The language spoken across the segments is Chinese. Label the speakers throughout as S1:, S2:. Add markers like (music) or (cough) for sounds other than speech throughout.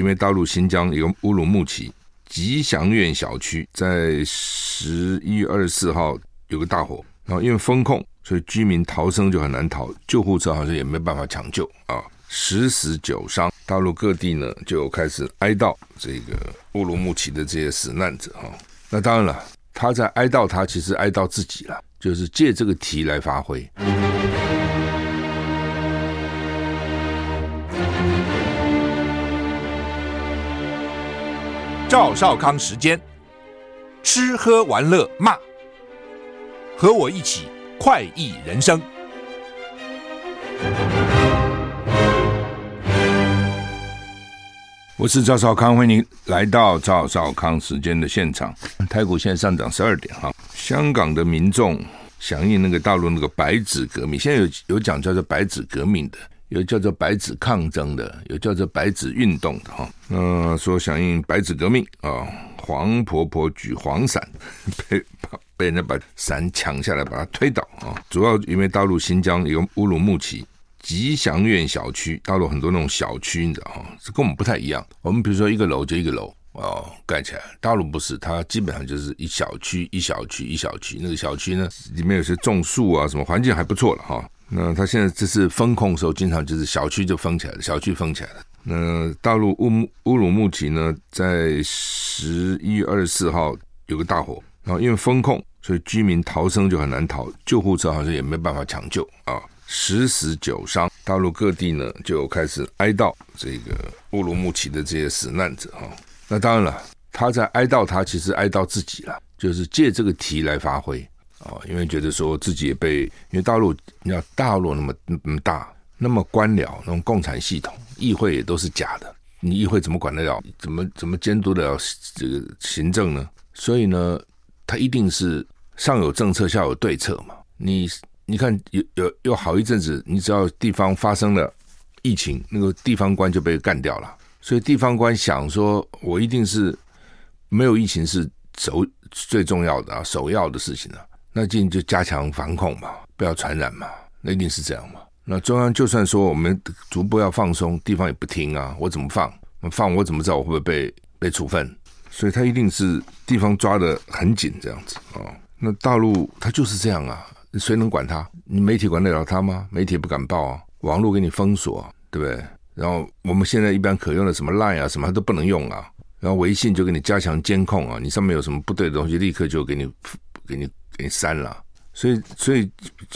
S1: 因为大陆新疆有个乌鲁木齐吉祥苑小区在十一月二十四号有个大火，然后因为封控，所以居民逃生就很难逃，救护车好像也没办法抢救啊，十死九伤。大陆各地呢就开始哀悼这个乌鲁木齐的这些死难者哈。那当然了，他在哀悼他，其实哀悼自己了，就是借这个题来发挥。
S2: 赵少康时间，吃喝玩乐骂，和我一起快意人生。
S1: 我是赵少康，欢迎您来到赵少康时间的现场。台股现在上涨十二点哈，香港的民众响应那个大陆那个白纸革命，现在有有讲叫做白纸革命的。有叫做白纸抗争的，有叫做白纸运动的哈。呃，说响应白纸革命啊，黄婆婆举黄伞，(laughs) 被被人家把伞抢下来，把它推倒啊。主要因为大陆新疆有乌鲁木齐吉祥苑小区，大陆很多那种小区，你知道哈，是跟我们不太一样。我们比如说一个楼就一个楼哦盖起来，大陆不是，它基本上就是一小区一小区一小区，那个小区呢里面有些种树啊，什么环境还不错了哈。那他现在这是封控的时候，经常就是小区就封起来了，小区封起来了。那大陆乌乌鲁木齐呢，在十一月二十四号有个大火，然后因为封控，所以居民逃生就很难逃，救护车好像也没办法抢救啊，十死九伤。大陆各地呢就开始哀悼这个乌鲁木齐的这些死难者哈。那当然了，他在哀悼他，其实哀悼自己了，就是借这个题来发挥。哦，因为觉得说自己也被，因为大陆你要大陆那么那么大，那么官僚，那种共产系统，议会也都是假的，你议会怎么管得了？怎么怎么监督得了这个行政呢？所以呢，他一定是上有政策，下有对策嘛。你你看有有有好一阵子，你只要地方发生了疫情，那个地方官就被干掉了。所以地方官想说，我一定是没有疫情是首最重要的啊，首要的事情啊。那进就加强防控嘛，不要传染嘛，那一定是这样嘛。那中央就算说我们逐步要放松，地方也不听啊。我怎么放？放我怎么知道我会不会被被处分？所以他一定是地方抓得很紧这样子啊、哦。那大陆他就是这样啊，谁能管他？你媒体管得了他吗？媒体不敢报啊，网络给你封锁，对不对？然后我们现在一般可用的什么 Line 啊，什么都不能用啊。然后微信就给你加强监控啊，你上面有什么不对的东西，立刻就给你给你。给删了，所以所以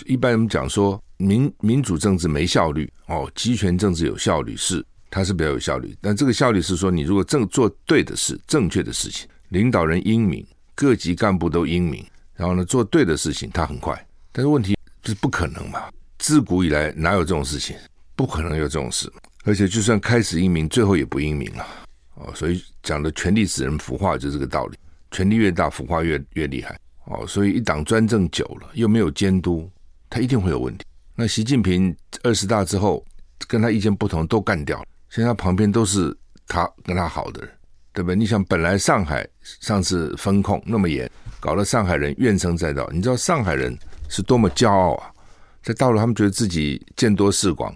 S1: 一般人讲说民民主政治没效率哦，集权政治有效率是，它是比较有效率。但这个效率是说，你如果正做对的事、正确的事情，领导人英明，各级干部都英明，然后呢做对的事情，它很快。但是问题就是不可能嘛，自古以来哪有这种事情？不可能有这种事。而且就算开始英明，最后也不英明了哦。所以讲的权力使人腐化，就是这个道理。权力越大，腐化越越厉害。哦，所以一党专政久了，又没有监督，他一定会有问题。那习近平二十大之后，跟他意见不同都干掉了，现在旁边都是他跟他好的人，对不对？你想，本来上海上次封控那么严，搞得上海人怨声载道。你知道上海人是多么骄傲啊？在大陆，他们觉得自己见多识广，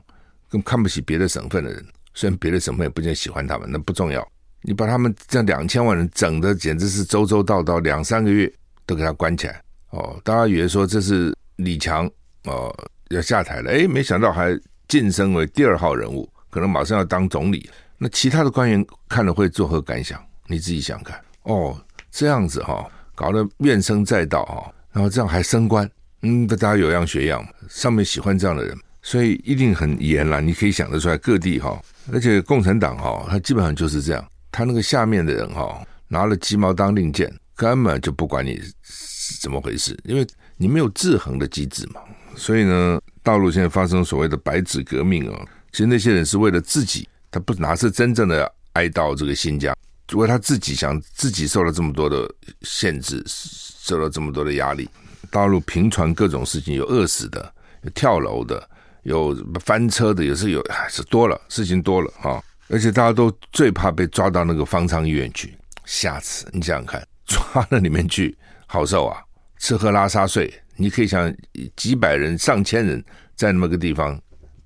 S1: 更看不起别的省份的人。虽然别的省份也不见喜欢他们，那不重要。你把他们这两千万人整的简直是周周到到两三个月。都给他关起来哦！大家以为说这是李强哦要下台了，哎，没想到还晋升为第二号人物，可能马上要当总理。那其他的官员看了会作何感想？你自己想看哦，这样子哈、搞得怨声载道哈，然后这样还升官，嗯，大家有样学样，上面喜欢这样的人，所以一定很严啦。你可以想得出来，各地哈，而且共产党哈，他基本上就是这样，他那个下面的人哈，拿了鸡毛当令箭。根本就不管你是怎么回事，因为你没有制衡的机制嘛。所以呢，大陆现在发生所谓的“白纸革命”啊，其实那些人是为了自己，他不哪是真正的哀悼这个新疆，为他自己想自己受了这么多的限制，受了这么多的压力。大陆频传各种事情，有饿死的，有跳楼的，有翻车的，也是有，是多了，事情多了啊。而且大家都最怕被抓到那个方舱医院去，下次你想想看。(laughs) 抓到里面去好受啊，吃喝拉撒睡，你可以想几百人、上千人在那么个地方，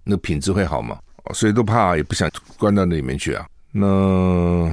S1: 那品质会好吗？所以都怕，也不想关到那里面去啊。那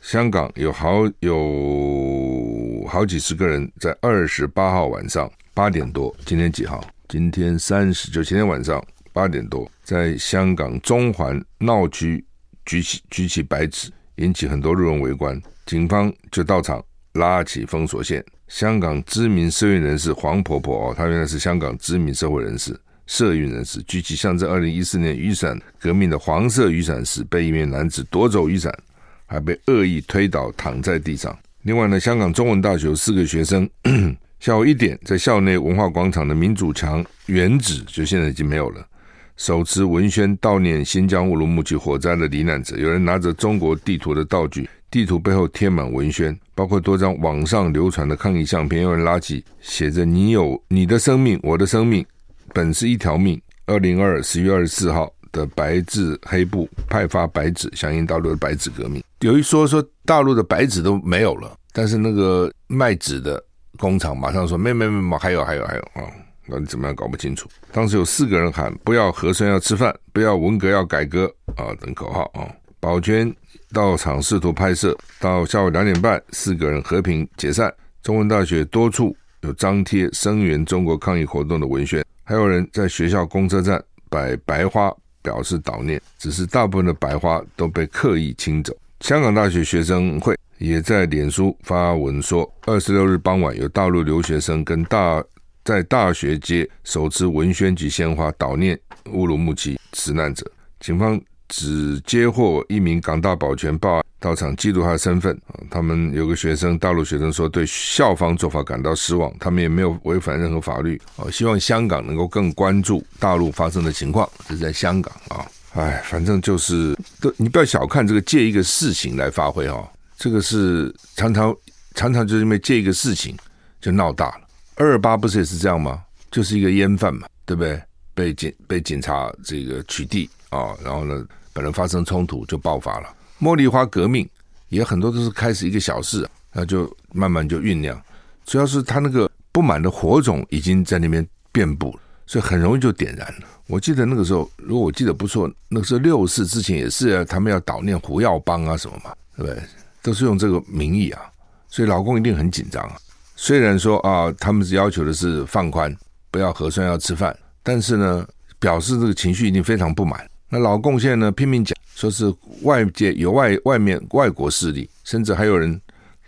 S1: 香港有好有好几十个人在二十八号晚上八点多，今天几号？今天三十，就前天晚上八点多，在香港中环闹区举起举起白纸，引起很多路人围观，警方就到场拉起封锁线。香港知名社运人士黄婆婆哦，她原来是香港知名社会人士。社运人士举起象征二零一四年雨伞革命的黄色雨伞时，被一名男子夺走雨伞，还被恶意推倒，躺在地上。另外呢，香港中文大学四个学生，(coughs) 下午一点在校内文化广场的民主墙原址，就现在已经没有了，手持文宣悼念新疆乌鲁木齐火灾的罹难者。有人拿着中国地图的道具，地图背后贴满文宣，包括多张网上流传的抗议相片。有人拉起写着“你有你的生命，我的生命”。本是一条命。二零二十月二十四号的白字黑布派发白纸，响应大陆的白纸革命。有一说说大陆的白纸都没有了，但是那个卖纸的工厂马上说没没没，还有还有还有啊！那你怎么样搞不清楚？当时有四个人喊不要和珅要吃饭，不要文革要改革啊等口号啊。保全到场试图拍摄，到下午两点半，四个人和平解散。中文大学多处有张贴声援中国抗议活动的文宣。还有人在学校公车站摆白花表示悼念，只是大部分的白花都被刻意清走。香港大学学生会也在脸书发文说，二十六日傍晚有大陆留学生跟大在大学街手持文宣及鲜花悼念乌鲁木齐死难者。警方只接获一名港大保全报案。到场记录他的身份啊，他们有个学生，大陆学生说对校方做法感到失望，他们也没有违反任何法律啊，希望香港能够更关注大陆发生的情况。这是在香港啊，哎，反正就是，都你不要小看这个借一个事情来发挥哈，这个是常常常常就是因为借一个事情就闹大了。二二八不是也是这样吗？就是一个烟贩嘛，对不对？被警被警察这个取缔啊，然后呢，本来发生冲突就爆发了。茉莉花革命也很多都是开始一个小事，那就慢慢就酝酿。主要是他那个不满的火种已经在那边遍布了，所以很容易就点燃了。我记得那个时候，如果我记得不错，那个时候六四之前也是他们要悼念胡耀邦啊什么嘛，对不对？都是用这个名义啊，所以老共一定很紧张啊。虽然说啊，他们是要求的是放宽，不要核酸要吃饭，但是呢，表示这个情绪一定非常不满。那老共现在呢，拼命讲。说是外界有外外面外国势力，甚至还有人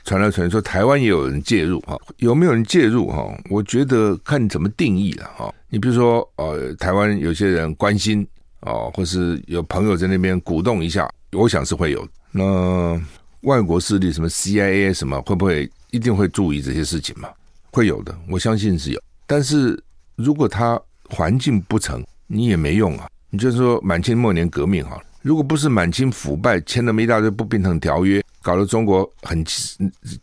S1: 传来传说台湾也有人介入哈，有没有人介入哈？我觉得看怎么定义了哈。你比如说呃，台湾有些人关心哦，或是有朋友在那边鼓动一下，我想是会有。那外国势力什么 CIA 什么会不会一定会注意这些事情嘛？会有的，我相信是有。但是如果他环境不成，你也没用啊。你就是说满清末年革命哈。如果不是满清腐败，签那么一大堆不平等条约，搞得中国很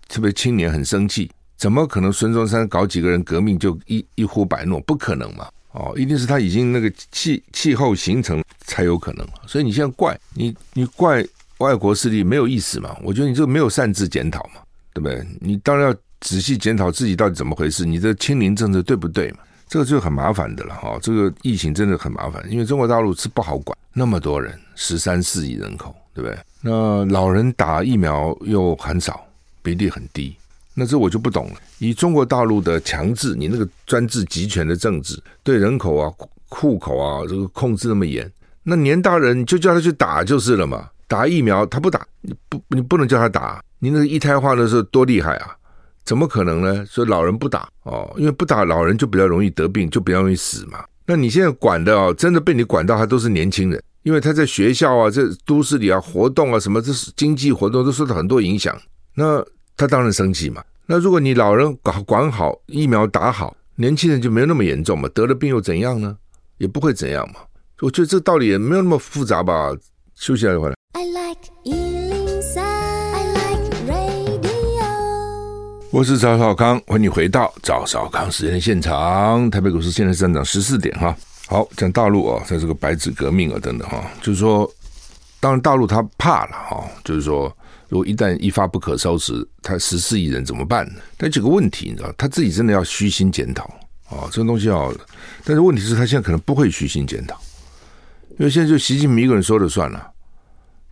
S1: 特别青年很生气，怎么可能孙中山搞几个人革命就一一呼百诺？不可能嘛！哦，一定是他已经那个气气候形成才有可能。所以你现在怪你，你怪外国势力没有意思嘛？我觉得你这个没有擅自检讨嘛，对不对？你当然要仔细检讨自己到底怎么回事，你的清零政策对不对嘛？这个就很麻烦的了哈。这个疫情真的很麻烦，因为中国大陆是不好管。那么多人，十三四亿人口，对不对？那老人打疫苗又很少，比例很低，那这我就不懂了。以中国大陆的强制，你那个专制集权的政治，对人口啊、户口啊这个控制那么严，那年大人就叫他去打就是了嘛。打疫苗他不打，你不你不能叫他打。你那个一胎化的时候多厉害啊？怎么可能呢？说老人不打哦，因为不打老人就比较容易得病，就比较容易死嘛。那你现在管的哦，真的被你管到，还都是年轻人，因为他在学校啊，在都市里啊活动啊，什么这是经济活动都受到很多影响，那他当然生气嘛。那如果你老人搞管好，疫苗打好，年轻人就没有那么严重嘛，得了病又怎样呢？也不会怎样嘛。我觉得这道理也没有那么复杂吧。休息一下就回来。I like 我是赵少康，欢迎回到赵少康时间现场。台北股市现在上涨十四点哈。好，讲大陆啊，在这个白纸革命啊等等哈，就是说，当然大陆他怕了哈，就是说，如果一旦一发不可收拾，他十四亿人怎么办呢？但几个问题你知道，他自己真的要虚心检讨啊，这个东西要。但是问题是他现在可能不会虚心检讨，因为现在就习近平一个人说了算了，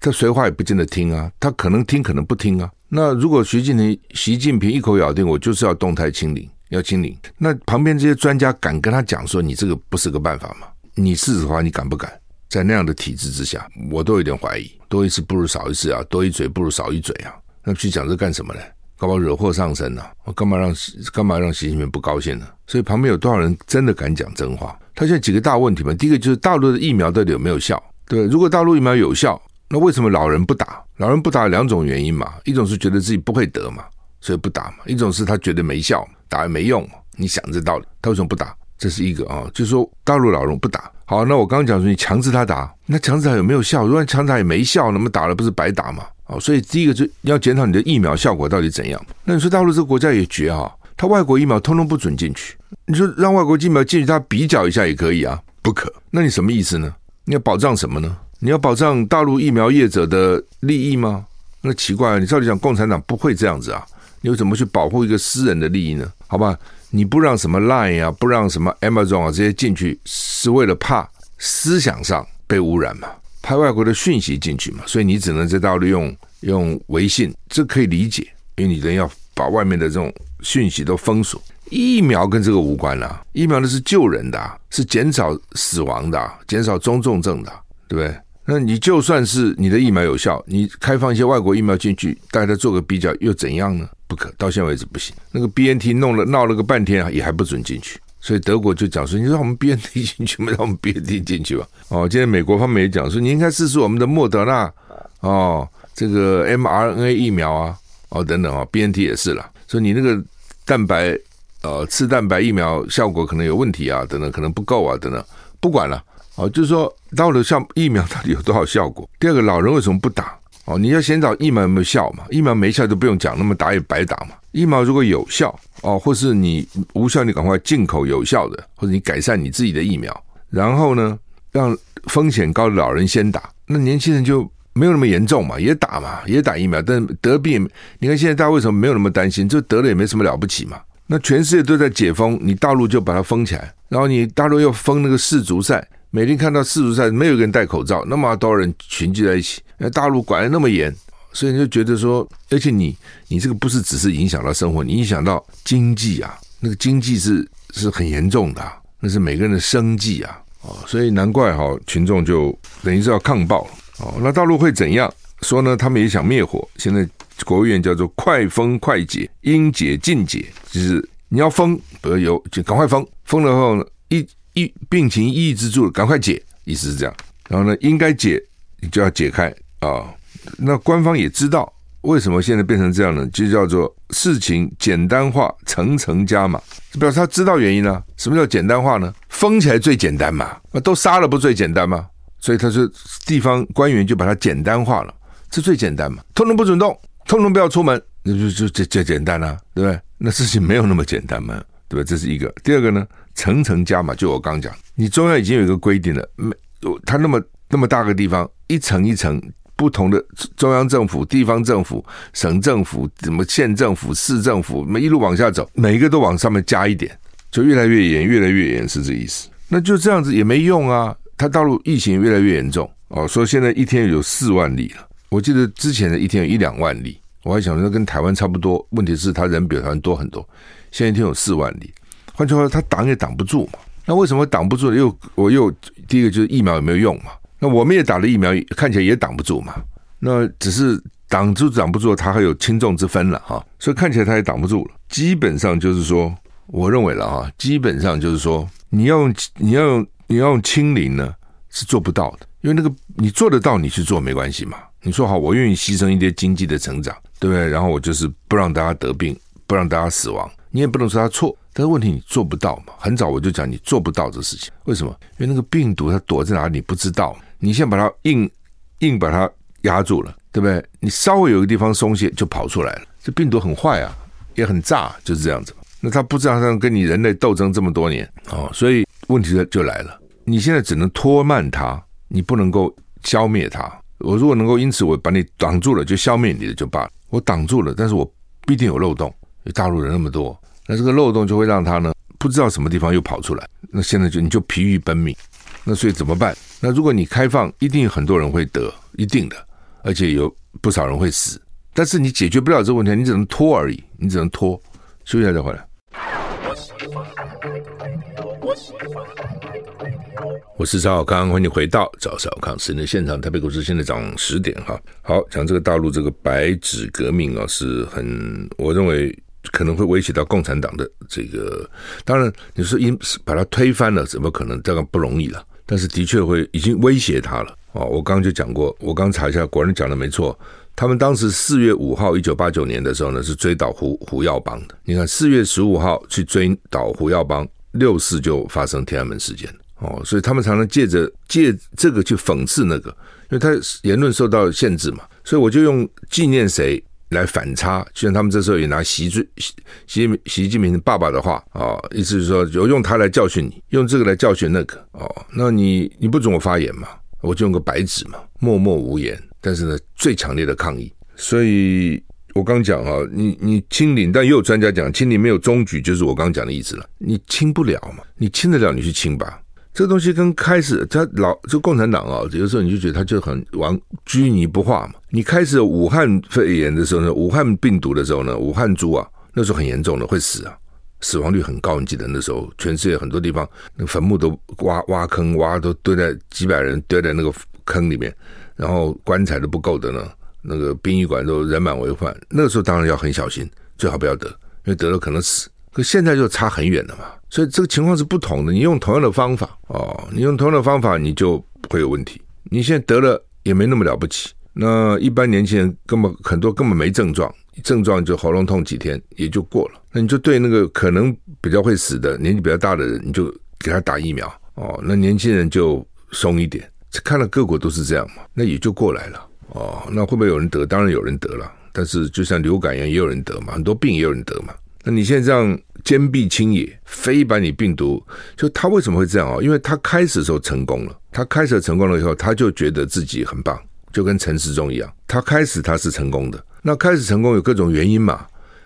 S1: 他谁话也不见得听啊，他可能听，可能不听啊。那如果习近平习近平一口咬定我就是要动态清零，要清零，那旁边这些专家敢跟他讲说你这个不是个办法吗？你是的话，你敢不敢？在那样的体制之下，我都有点怀疑，多一事不如少一事啊，多一嘴不如少一嘴啊。那去讲这干什么呢？搞不好惹祸上身呢、我干嘛让干嘛让习近平不高兴呢？所以旁边有多少人真的敢讲真话？他现在几个大问题嘛，第一个就是大陆的疫苗到底有没有效？对，如果大陆疫苗有效，那为什么老人不打？老人不打有两种原因嘛，一种是觉得自己不会得嘛，所以不打嘛；一种是他觉得没效，打也没用嘛。你想这道理，他为什么不打？这是一个啊，就是说大陆老人不打。好，那我刚刚讲说你强制他打，那强制他有没有效？如果强制他也没效，那么打了不是白打吗？哦，所以第一个就要检讨你的疫苗效果到底怎样。那你说大陆这个国家也绝哈，他外国疫苗通通不准进去。你说让外国疫苗进去，他比较一下也可以啊？不可。那你什么意思呢？你要保障什么呢？你要保障大陆疫苗业者的利益吗？那奇怪了，你照理讲，共产党不会这样子啊？你又怎么去保护一个私人的利益呢？好吧？你不让什么 Line 啊，不让什么 Amazon 啊这些进去，是为了怕思想上被污染嘛？拍外国的讯息进去嘛？所以你只能在大陆用用微信，这可以理解，因为你人要把外面的这种讯息都封锁。疫苗跟这个无关啊，疫苗的是救人的，是减少死亡的，减少中重症的，对不对？那你就算是你的疫苗有效，你开放一些外国疫苗进去，大家做个比较又怎样呢？不可，到现在为止不行。那个 BNT 弄了闹了个半天，也还不准进去。所以德国就讲说：“你让 (laughs) 我们 BNT 进去，没让我们 BNT 进去吧？”哦，今天美国方面也讲说：“你应该试试我们的莫德纳哦，这个 mRNA 疫苗啊，哦等等啊，BNT 也是了。说你那个蛋白呃次蛋白疫苗效果可能有问题啊，等等，可能不够啊，等等，不管了。哦，就是说到了像疫苗到底有多少效果？第二个，老人为什么不打？”哦，你要先找疫苗有没有效嘛？疫苗没效就不用讲，那么打也白打嘛。疫苗如果有效，哦，或是你无效，你赶快进口有效的，或者你改善你自己的疫苗，然后呢，让风险高的老人先打，那年轻人就没有那么严重嘛，也打嘛，也打疫苗，但得病，你看现在大家为什么没有那么担心？就得了也没什么了不起嘛。那全世界都在解封，你大陆就把它封起来，然后你大陆又封那个世足赛。每天看到世足赛没有一个人戴口罩，那么多人群聚在一起，那大陆管得那么严，所以你就觉得说，而且你你这个不是只是影响到生活，你影响到经济啊，那个经济是是很严重的，那是每个人的生计啊，哦，所以难怪哈，群众就等于是要抗暴哦。那大陆会怎样说呢？他们也想灭火，现在国务院叫做快封快解，应解尽解，就是你要封，不要有就赶快封，封了后呢一。疫病情抑制住了，赶快解，意思是这样。然后呢，应该解，你就要解开啊、那官方也知道为什么现在变成这样呢？就叫做事情简单化，层层加码，表示他知道原因了、什么叫简单化呢？封起来最简单嘛，那都杀了不最简单吗？所以他说地方官员就把它简单化了，这最简单嘛，通通不准动，通通不要出门，那就就就就简单了、对不对？那事情没有那么简单嘛，对吧？这是一个。第二个呢？层层加码，就我刚讲，你中央已经有一个规定了，没，它那么那么大个地方，一层一层不同的中央政府、地方政府、省政府、什么县政府、市政府，每一路往下走，每一个都往上面加一点，就越来越严，越来越严，是这意思。那就这样子也没用啊，它大陆疫情越来越严重哦，说现在一天有四万例了，我记得之前的一天有一两万例，我还想说跟台湾差不多，问题是他人比台湾多很多，现在一天有四万例。换句话说，他挡也挡不住嘛。那为什么挡不住？又我又第一个就是疫苗有没有用嘛？那我们也打了疫苗，看起来也挡不住嘛。那只是挡住挡不住，它还有轻重之分了哈。所以看起来它也挡不住了。基本上就是说，我认为了哈，基本上就是说，你要用你要用你要用清零呢，是做不到的。因为那个你做得到，你去做没关系嘛。你说好，我愿意牺牲一些经济的成长，对不对？然后我就是不让大家得病，不让大家死亡。你也不能说他错。但是问题你做不到嘛？很早我就讲你做不到这事情，为什么？因为那个病毒它躲在哪里你不知道，你先把它硬硬把它压住了，对不对？你稍微有个地方松懈就跑出来了。这病毒很坏啊，也很炸，就是这样子。那他不知道他跟你人类斗争这么多年哦，所以问题就来了。你现在只能拖慢它，你不能够消灭它。我如果能够因此我把你挡住了，就消灭你的就罢了。我挡住了，但是我必定有漏洞，大陆人那么多。那这个漏洞就会让他呢不知道什么地方又跑出来，那现在就你就疲于奔命，那所以怎么办？那如果你开放，一定很多人会得，一定的而且有不少人会死。但是你解决不了这个问题，你只能拖而已，你只能拖。休息一下再回来。我是赵少康，欢迎回到赵少康时间的现场。台北股市现在涨十点哈。好，讲这个大陆这个白纸革命啊，是很我认为可能会威胁到共产党的这个。当然，你说因把它推翻了，怎么可能？这个不容易了。但是的确会已经威胁他了哦。我刚刚就讲过，我刚查一下，果然讲的没错。他们当时四月五号，一九八九年的时候呢，是追倒胡胡耀邦的。你看，四月十五号去追倒胡耀邦，六四就发生天安门事件哦。所以他们常常借着借这个去讽刺那个，因为他言论受到限制嘛。所以我就用纪念谁来反差，就像他们这时候也拿习最习习习近平爸爸的话啊，意思是说，就用他来教训你，用这个来教训那个哦。那你你不准我发言嘛，我就用个白纸嘛，默默无言。但是呢，最强烈的抗议，所以我刚讲啊，你你清零，但也有专家讲清零没有终局，就是我刚讲的意思了。你清不了嘛？你清得了，你去清吧。这东西跟开始他老就共产党啊，有时候你就觉得他就很顽拘泥不化嘛。你开始武汉肺炎的时候呢，武汉病毒的时候呢，武汉猪啊，那时候很严重的，会死啊，死亡率很高。你记得那时候，全世界很多地方那个坟墓都挖挖坑挖都堆在几百人堆在那个坑里面。然后棺材都不够的呢，那个殡仪馆都人满为患。那个时候当然要很小心，最好不要得，因为得了可能死。可现在就差很远了嘛，所以这个情况是不同的。你用同样的方法哦，你用同样的方法，你就不会有问题。你现在得了也没那么了不起。那一般年轻人根本很多根本没症状，症状就喉咙痛几天也就过了。那你就对那个可能比较会死的年纪比较大的人，你就给他打疫苗哦。那年轻人就松一点。看了各国都是这样嘛，那也就过来了哦。那会不会有人得？当然有人得了。但是就像流感一样，也有人得嘛，很多病也有人得嘛。那你现在这样坚壁清野，非把你病毒，就他为什么会这样啊？因为他开始的时候成功了，他开始成功了以后，他就觉得自己很棒，就跟陈时中一样，他开始他是成功的。那开始成功有各种原因嘛。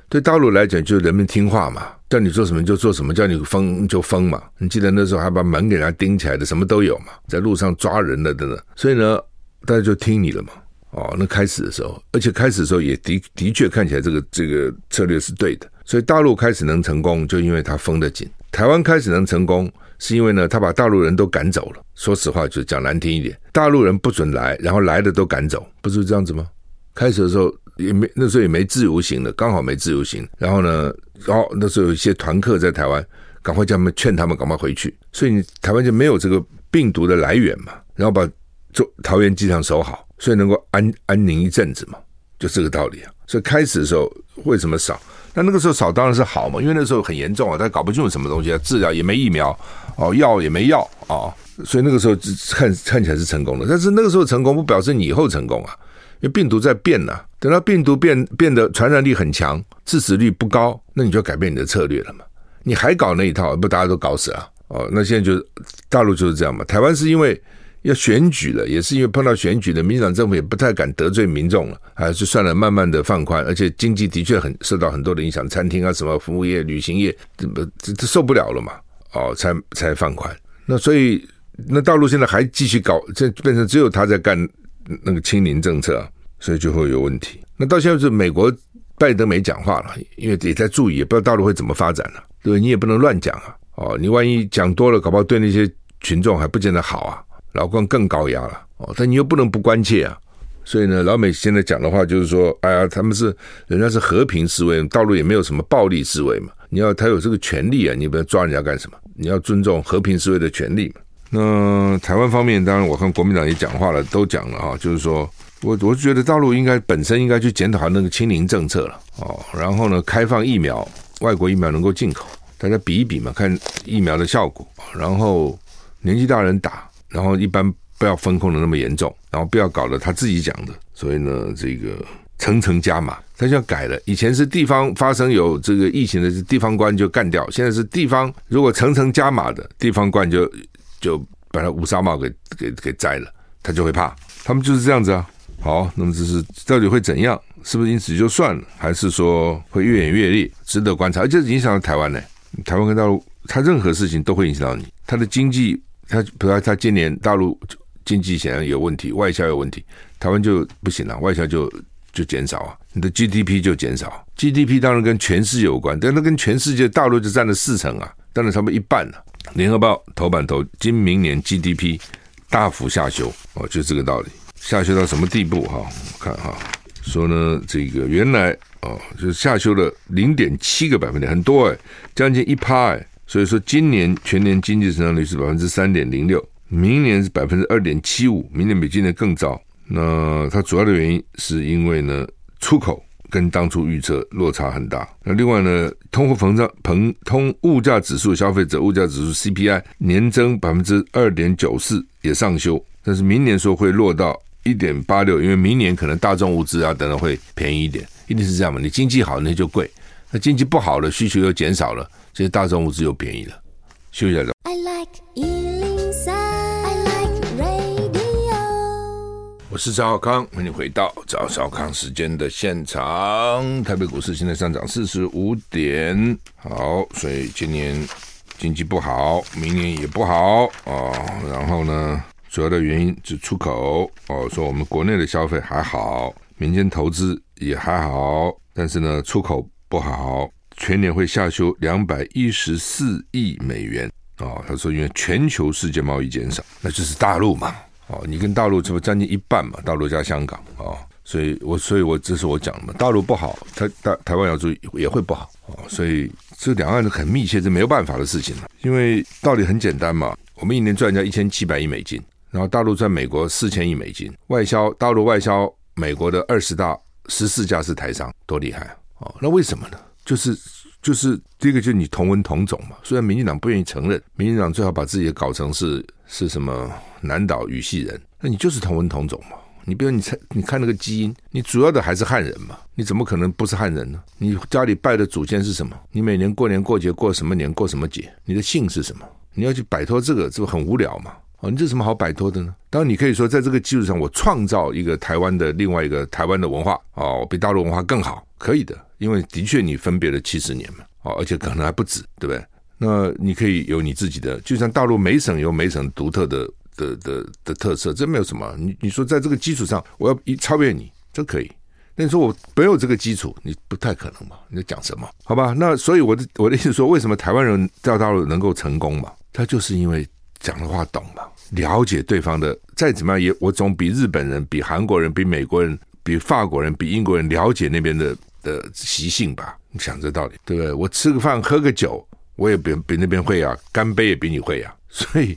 S1: 对大陆来讲，就人民听话嘛，叫你做什么就做什么，叫你封就封嘛。你记得那时候还把门给人家钉起来的，什么都有嘛，在路上抓人的等等。所以呢，大家就听你了嘛。哦，那开始的时候，而且开始的时候也的的确看起来这个这个策略是对的。所以大陆开始能成功，就因为他封得紧；台湾开始能成功，是因为呢，他把大陆人都赶走了。说实话，就讲难听一点，大陆人不准来，然后来的都赶走，不是这样子吗？开始的时候。也没那时候也没自由行的，刚好没自由行。然后呢，哦那时候有一些团客在台湾，赶快叫他们劝他们赶快回去。所以你台湾就没有这个病毒的来源嘛。然后把做桃园机场守好，所以能够安安宁一阵子嘛，就这个道理啊。所以开始的时候为什么少？那那个时候少当然是好嘛，因为那时候很严重啊，他搞不清楚什么东西啊，治疗也没疫苗哦，药也没药啊、哦，所以那个时候看看起来是成功的。但是那个时候成功不表示你以后成功啊。因为病毒在变呢、等到病毒变变得传染力很强，致死率不高，那你就要改变你的策略了嘛。你还搞那一套，不大家都搞死了哦。那现在就大陆就是这样嘛。台湾是因为要选举了，也是因为碰到选举的，民进党政府也不太敢得罪民众了，还是算了，慢慢的放宽，而且经济的确很受到很多的影响，餐厅啊什么服务业、旅行业，这不这这受不了了嘛？哦，才才放宽。那所以那大陆现在还继续搞，这变成只有他在干。那个清零政策，所以就会有问题。那到现在是美国拜登没讲话了，因为也在注意，也不知道大陆会怎么发展了。对，你也不能乱讲啊。哦，你万一讲多了，搞不好对那些群众还不见得好啊。老共更高压了。哦，但你又不能不关切啊。所以呢，老美现在讲的话就是说，哎呀，他们是人家是和平示威，大陆也没有什么暴力示威嘛。你要他有这个权利啊，你不要抓人家干什么？你要尊重和平示威的权利嘛。那台湾方面，当然我看国民党也讲话了，都讲了啊，就是说我我觉得大陆应该本身应该去检讨那个清零政策了哦，然后呢，开放疫苗，外国疫苗能够进口，大家比一比嘛，看疫苗的效果，然后年纪大人打，然后一般不要封控的那么严重，然后不要搞得他自己讲的，所以呢，这个层层加码，他就要改了，以前是地方发生有这个疫情的地方官就干掉，现在是地方如果层层加码的地方官就。就把他乌纱帽给给给摘了，他就会怕。他们就是这样子啊。好，那么这是到底会怎样？是不是因此就算了？还是说会越演越烈？值得观察。而且影响到台湾呢？台湾跟大陆，它任何事情都会影响到你。它的经济，他比如他今年大陆经济显然有问题，外销有问题，台湾就不行了，外销就就减少啊，你的 GDP 就减少。GDP 当然跟全世界有关，但那跟全世界大陆就占了四成啊，占了差不多一半了。联合报头版头，今明年 GDP 大幅下修哦，就这个道理。下修到什么地步哈？我看哈，说呢，这个原来哦，就是下修了零点七个百分点，很多哎，将近一趴哎。所以说，今年全年经济增长率是百分之三点零六，明年是百分之二点七五，明年比今年更糟。那它主要的原因是因为呢，出口跟当初预测落差很大。那另外呢，通货膨胀、膨通物价指数、消费者物价指数 CPI 年增百分之二点九四也上修，但是明年说会落到一点八六，因为明年可能大众物资啊等等会便宜一点，一定是这样嘛？你经济好那就贵，那经济不好了，需求又减少了。这些大众物资又便宜了，休息一下。I like 103, I like radio。我是赵少康，欢迎回到赵少康时间的现场。台北股市现在上涨四十五点，好，所以今年经济不好，明年也不好啊、哦。然后呢，主要的原因是出口哦，说我们国内的消费还好，民间投资也还好，但是呢，出口不好。全年会下修两百一十四亿美元啊！他说，因为全球世界贸易减少，那就是大陆嘛。哦，你跟大陆这不将近一半嘛？大陆加香港啊，所以我所以我这是我讲的嘛。大陆不好，台大台湾要注意也会不好啊。所以这两岸是很密切，是没有办法的事情了。因为道理很简单嘛，我们一年赚人家一千七百亿美金，然后大陆赚美国四千亿美金，外销大陆外销美国的二十大十四家是台商，多厉害啊！哦，那为什么呢？就是就是第一个，就是你同文同种嘛。虽然民进党不愿意承认，民进党最好把自己搞成是是什么南岛语系人，那你就是同文同种嘛。你比如你猜，你看那个基因，你主要的还是汉人嘛。你怎么可能不是汉人呢？你家里拜的祖先是什么？你每年过年过节过什么年过什么节？你的姓是什么？你要去摆脱这个，这不很无聊嘛？哦，你这有什么好摆脱的呢？当然，你可以说在这个基础上，我创造一个台湾的另外一个台湾的文化哦，比大陆文化更好，可以的。因为的确你分别了七十年嘛，哦，而且可能还不止，对不对？那你可以有你自己的，就像大陆每省有每省独特的的的的特色，这没有什么。你你说在这个基础上，我要一超越你，这可以。那你说我没有这个基础，你不太可能嘛？你在讲什么？好吧？那所以我的我的意思说，为什么台湾人到大陆能够成功嘛？他就是因为讲的话懂嘛，了解对方的，再怎么样也我总比日本人、比韩国人、比美国人、比法国人、比英国人了解那边的。的习性吧，你想这道理，对不对？我吃个饭喝个酒，我也比比那边会啊，干杯也比你会啊。(laughs) 所以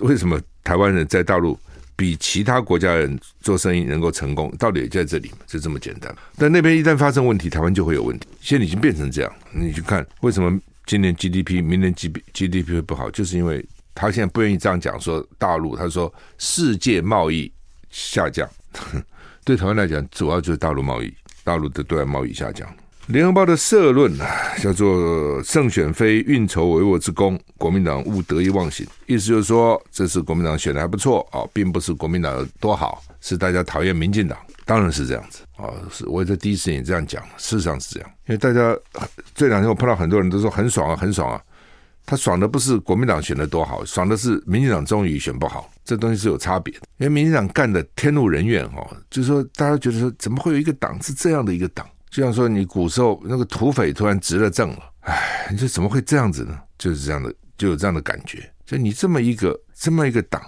S1: 为什么台湾人在大陆比其他国家人做生意能够成功？道理也在这里，就这么简单。但那边一旦发生问题，台湾就会有问题。现在已经变成这样，你去看为什么今年 GDP、明年 G GDP 会不好，就是因为他现在不愿意这样讲，说大陆他说世界贸易下降，(laughs) 对台湾来讲，主要就是大陆贸易。大陆的对外贸易下降。联合报的社论啊，叫做“胜选非运筹帷幄之功，国民党勿得意忘形”。意思就是说，这次国民党选的还不错啊，并不是国民党有多好，是大家讨厌民进党。当然是这样子啊，是我在第一时间也这样讲，事实上是这样。因为大家这两天我碰到很多人都说很爽啊，很爽啊。他爽的不是国民党选的多好，爽的是民进党终于选不好。这东西是有差别的，因为民进党干的天怒人怨哦，就是说大家觉得说，怎么会有一个党是这样的一个党？就像说你古时候那个土匪突然执了政了，(sighs) 哎，你说怎么会这样子呢？就是这样的，就有这样的感觉。就你这么一个这么一个党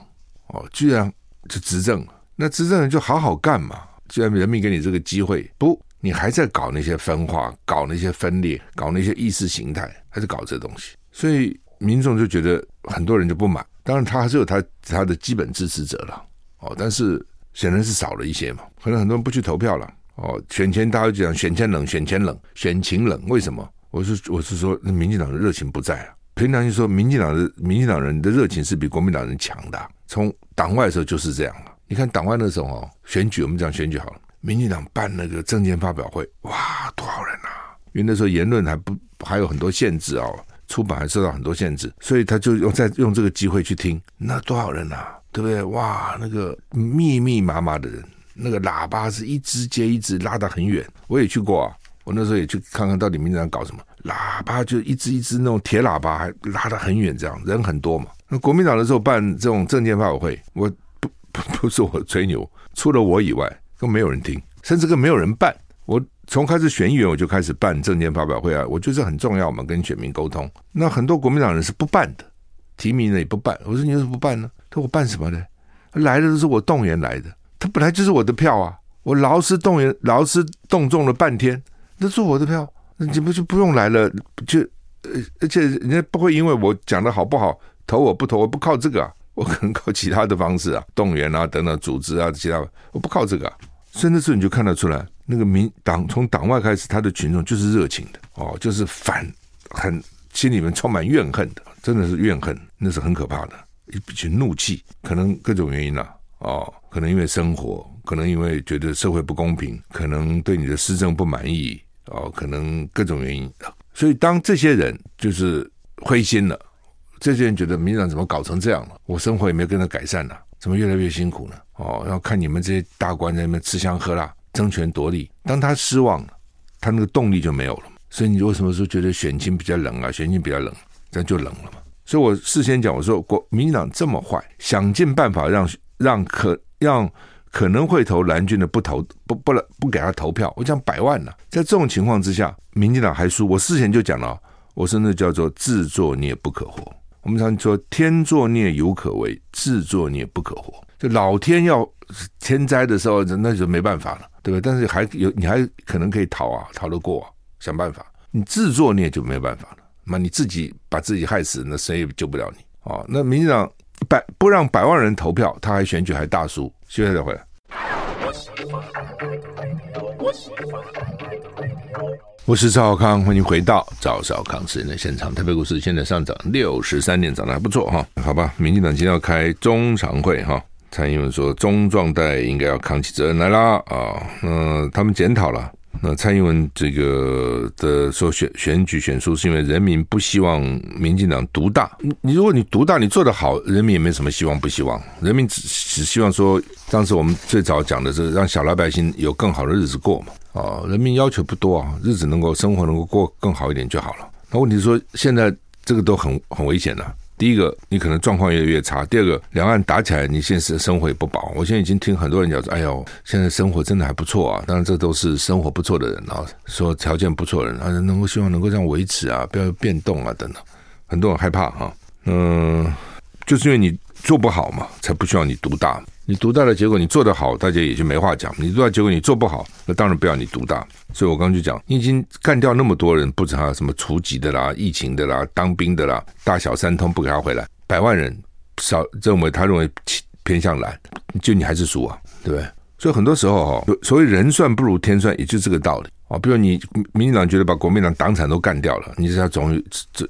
S1: 哦，居然就执政了，那执政人就好好干嘛？既然人民给你这个机会，不，你还在搞那些分化，搞那些分裂，搞那些意识形态，还是搞这东西？所以民众就觉得很多人就不满。当然，他还是有他他的基本支持者了，哦，但是显然是少了一些嘛，可能很多人不去投票了，哦，选前大家就讲选前冷，选前冷，选情冷，为什么？我是我是说，民进党的热情不在啊。平常就说，民进党的民进党人的热情是比国民党人强的，从党外的时候就是这样了。你看党外那时候哦，选举我们讲选举好了，民进党办那个政见发表会，哇，多少人啊？因为那时候言论还不还有很多限制哦。出版还受到很多限制，所以他就用在用这个机会去听，那多少人啊，对不对？哇，那个密密麻麻的人，那个喇叭是一支接一支拉得很远。我也去过啊，我那时候也去看看到底民进党搞什么，喇叭就一支一支那种铁喇叭，还拉得很远，这样人很多嘛。那国民党的时候办这种政见发布会，我不不不是我吹牛，除了我以外，都没有人听，甚至更没有人办。我从开始选议员，我就开始办证件发表会啊，我觉得这很重要嘛，跟选民沟通。那很多国民党人是不办的，提名的也不办。我说你为什么不办呢？他说我办什么呢？来的都是我动员来的，他本来就是我的票啊，我劳师动员，劳师动众了半天，那是我的票，那你不就不用来了？就呃而且人家不会因为我讲的好不好投我不投，我不靠这个啊，我可能靠其他的方式啊，动员啊等等组织啊其他，我不靠这个啊。所以那时候你就看得出来，那个民党从党外开始，他的群众就是热情的哦，就是反，很心里面充满怨恨的，真的是怨恨，那是很可怕的，一群怒气，可能各种原因啊，哦，可能因为生活，可能因为觉得社会不公平，可能对你的施政不满意，哦，可能各种原因。所以当这些人就是灰心了，这些人觉得民进党怎么搞成这样了？我生活也没跟着改善呢？怎么越来越辛苦呢？哦，然后看你们这些大官在那边吃香喝辣、争权夺利。当他失望了，他那个动力就没有了。所以你为什么说觉得选情比较冷啊？选情比较冷，这样就冷了嘛。所以我事先讲，我说国民党这么坏，想尽办法让让可让可能会投蓝军的不投不不不给他投票。我讲百万呢，在这种情况之下，民进党还输。我事前就讲了，我说那叫做自作孽不可活。我们常说天作孽犹可为，自作孽不可活。老天要天灾的时候，那就没办法了，对吧？但是还有你还可能可以逃啊，逃得过啊，想办法。你自作孽就没办法了，那你自己把自己害死，那谁也救不了你啊。那民进党百不让百万人投票，他还选举还大输，现在再回来。我是赵小康，欢迎回到赵少康时间的现场。台北股市现在上涨六十三点，涨得还不错哈。好吧，民进党今天要开中常会哈，蔡英文说中壮代应该要扛起责任来啦啊。那他们检讨了，那蔡英文这个的说选选举选输是因为人民不希望民进党独大。你如果你独大，你做得好，人民也没什么希望不希望，人民只只希望说，当时我们最早讲的是让小老百姓有更好的日子过嘛。啊，人民要求不多啊，日子能够生活能够过更好一点就好了。那问题是说，现在这个都很很危险的。第一个，你可能状况越来越差；第二个，两岸打起来，你现实生活也不保。我现在已经听很多人讲说，哎呦，现在生活真的还不错啊。当然，这都是生活不错的人啊，说条件不错的人啊，能够希望能够这样维持啊，不要变动啊等等。很多人害怕哈，嗯，就是因为你做不好嘛，才不需要你独大。你独大的结果，你做得好，大家也就没话讲；你独大结果你做不好，那当然不要你独大。所以我刚刚就讲，你已经干掉那么多人，不止他什么除籍的啦、疫情的啦、当兵的啦，大小三通不给他回来，百万人少认为他认为偏向蓝，就你还是输啊，对不对？所以很多时候哈，所谓人算不如天算，也就这个道理啊。比如你民进党觉得把国民党党产都干掉了，你是他总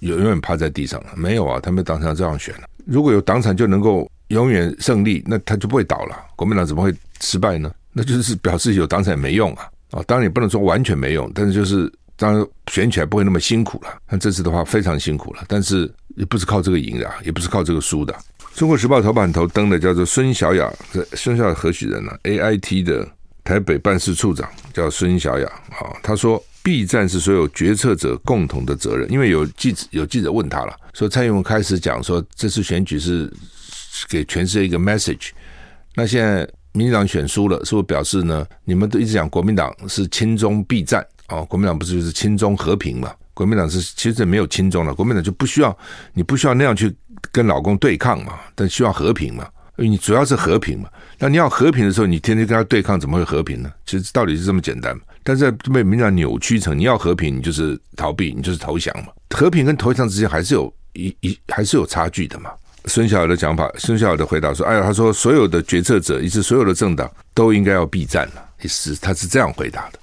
S1: 永永远趴在地上了？没有啊，他们党产这样选了。如果有党产就能够。永远胜利，那他就不会倒了。国民党怎么会失败呢？那就是表示有党产也没用啊！啊，当然也不能说完全没用，但是就是当然选起来不会那么辛苦了。那这次的话非常辛苦了，但是也不是靠这个赢的，也不是靠这个输的。中国时报头版头登的叫做孙小雅，孙小雅何许人呢？A I T 的台北办事处长叫孙小雅啊。他说：“B 战是所有决策者共同的责任，因为有记者有记者问他了，说蔡英文开始讲说这次选举是。给全世界一个 message，那现在民进党选输了，是不是表示呢？你们都一直讲国民党是亲中必战哦，国民党不是就是亲中和平嘛？国民党是其实没有亲中了，国民党就不需要你不需要那样去跟老公对抗嘛，但需要和平嘛，因为你主要是和平嘛。那你要和平的时候，你天天跟他对抗，怎么会和平呢？其实道理是这么简单，但是被民进党扭曲成你要和平，你就是逃避，你就是投降嘛。和平跟投降之间还是有一一还是有差距的嘛。孙小雅的讲法，孙小雅的回答说：“哎呀，他说所有的决策者，以及所有的政党都应该要避战了。”是，他是这样回答的。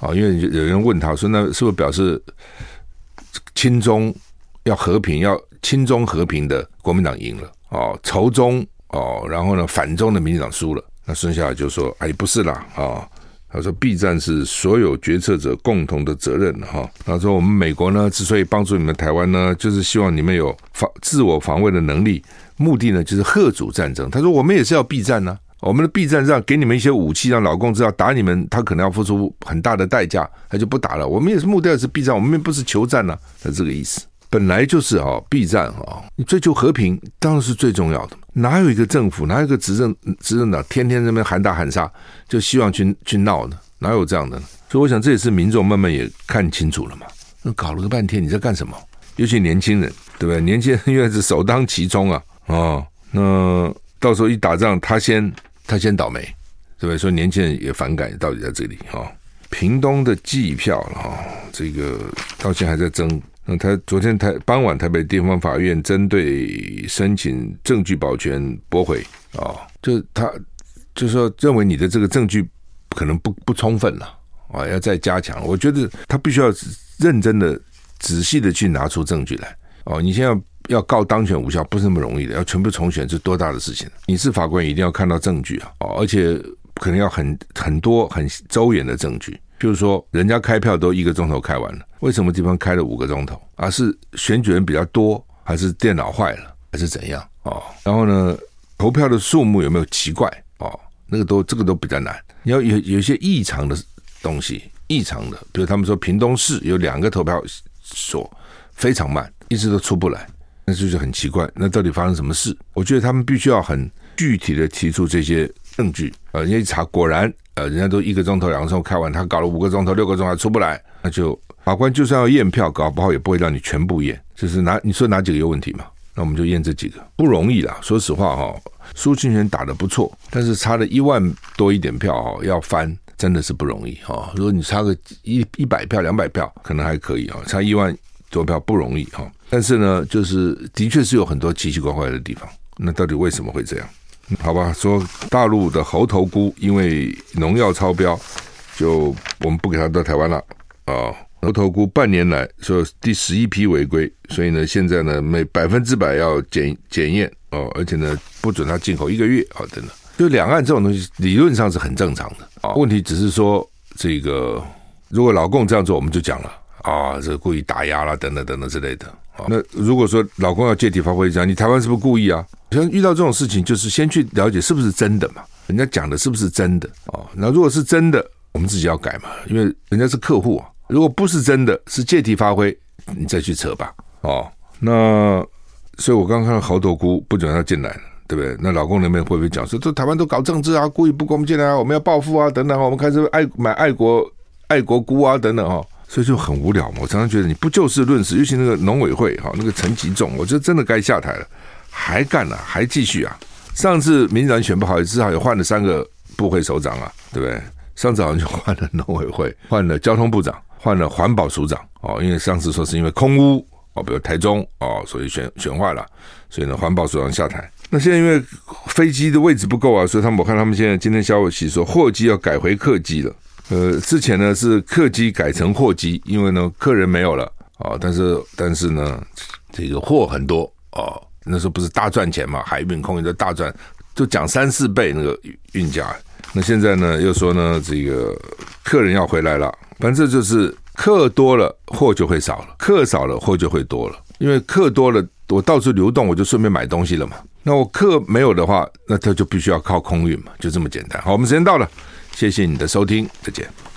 S1: 啊，因为有人问他说：“那是不是表示亲中要和平，要亲中和平的国民党赢了？哦，仇中哦，然后呢反中的民进党输了？”那孙小雅就说：“哎，不是啦，啊。”他说：“避战是所有决策者共同的责任，哈。他说：我们美国呢，之所以帮助你们台湾呢，就是希望你们有防自我防卫的能力，目的呢就是吓阻战争。他说：我们也是要避战呢，我们的避战让给你们一些武器，让老共知道打你们，他可能要付出很大的代价，他就不打了。我们也是目的是避战，我们也不是求战呢，他这个意思。本来就是哈避战哈，你追求和平当然是最重要的。哪有一个政府，哪有一个执政执政党天天在那边喊打喊杀，就希望去去闹呢？哪有这样的呢？所以我想这也是民众慢慢也看清楚了嘛。那搞了个半天，你在干什么？尤其年轻人，对不对？年轻人因为是首当其冲啊，哦，那到时候一打仗，他先他先倒霉，对不对？所以年轻人也反感，到底在这里啊、哦。屏东的计票了哈，这个到现在还在争。那他昨天台傍晚台北地方法院针对申请证据保全驳回啊，就他就说认为你的这个证据可能不不充分了啊，要再加强。我觉得他必须要认真的、仔细的去拿出证据来哦。你现在要告当选无效不是那么容易的，要全部重选是多大的事情？你是法官一定要看到证据啊哦，而且可能要很很多很周延的证据。譬如说，人家开票都一个钟头开完了，为什么地方开了五个钟头？而是选举人比较多，还是电脑坏了，还是怎样？哦，然后呢，投票的数目有没有奇怪？哦，那个都这个都比较难。你要有有一些异常的东西，异常的，比如他们说屏东市有两个投票所非常慢，一直都出不来，那就是很奇怪。那到底发生什么事？我觉得他们必须要很具体的提出这些证据。呃，人家一查，果然。呃，人家都一个钟头、两个钟头开完，他搞了五个钟头、六个钟还出不来，那就法官就算要验票，搞不好也不会让你全部验，就是哪你说哪几个有问题嘛？那我们就验这几个，不容易啦。说实话哈，苏清泉打得不错，但是差了一万多一点票哈，要翻真的是不容易哈。如果你差个一一百票、两百票，可能还可以哈，差一万多票不容易哈。但是呢，就是的确是有很多奇奇怪怪的地方，那到底为什么会这样？好吧，说大陆的猴头菇因为农药超标，就我们不给他到台湾了啊、猴头菇半年来说第十一批违规，所以呢，现在呢每百分之百要检检验哦，而且呢不准他进口一个月啊、哦，等等。就两岸这种东西理论上是很正常的啊、问题只是说这个如果老共这样做，我们就讲了啊、这故意打压啦，等等等等之类的。那如果说老公要借题发挥这样，你台湾是不是故意啊？像遇到这种事情，就是先去了解是不是真的嘛？人家讲的是不是真的哦？那如果是真的，我们自己要改嘛，因为人家是客户啊。如果不是真的，是借题发挥，你再去扯吧。哦，那所以我刚刚看到猴头菇不准他进来，对不对？那老公那边会不会讲说，这台湾都搞政治啊，故意不给我们进来啊？我们要报复啊，等等，我们开始爱买爱国爱国菇啊，等等哦。所以就很无聊嘛。我常常觉得你不就事论事，尤其那个农委会哈，那个陈吉仲，我觉得真的该下台了，还干了，还继续啊！上次民进党选不好，至少也换了三个部会首长啊，对不对？上次好像就换了农委会，换了交通部长，换了环保署长哦，因为上次说是因为空污哦，比如台中哦，所以选选坏了，所以呢环保署长下台。那现在因为飞机的位置不够啊，所以他们我看他们现在今天消息说货机要改回客机了。呃，之前呢是客机改成货机，因为呢客人没有了啊、但是但是呢这个货很多哦，那时候不是大赚钱嘛，海运空运都大赚，就涨三四倍那个运价。那现在呢又说呢这个客人要回来了，反正就是客多了货就会少了，客少了货就会多了，因为客多了我到处流动，我就顺便买东西了嘛。那我客没有的话，那他就必须要靠空运嘛，就这么简单。好，我们时间到了。谢谢你的收听，再见。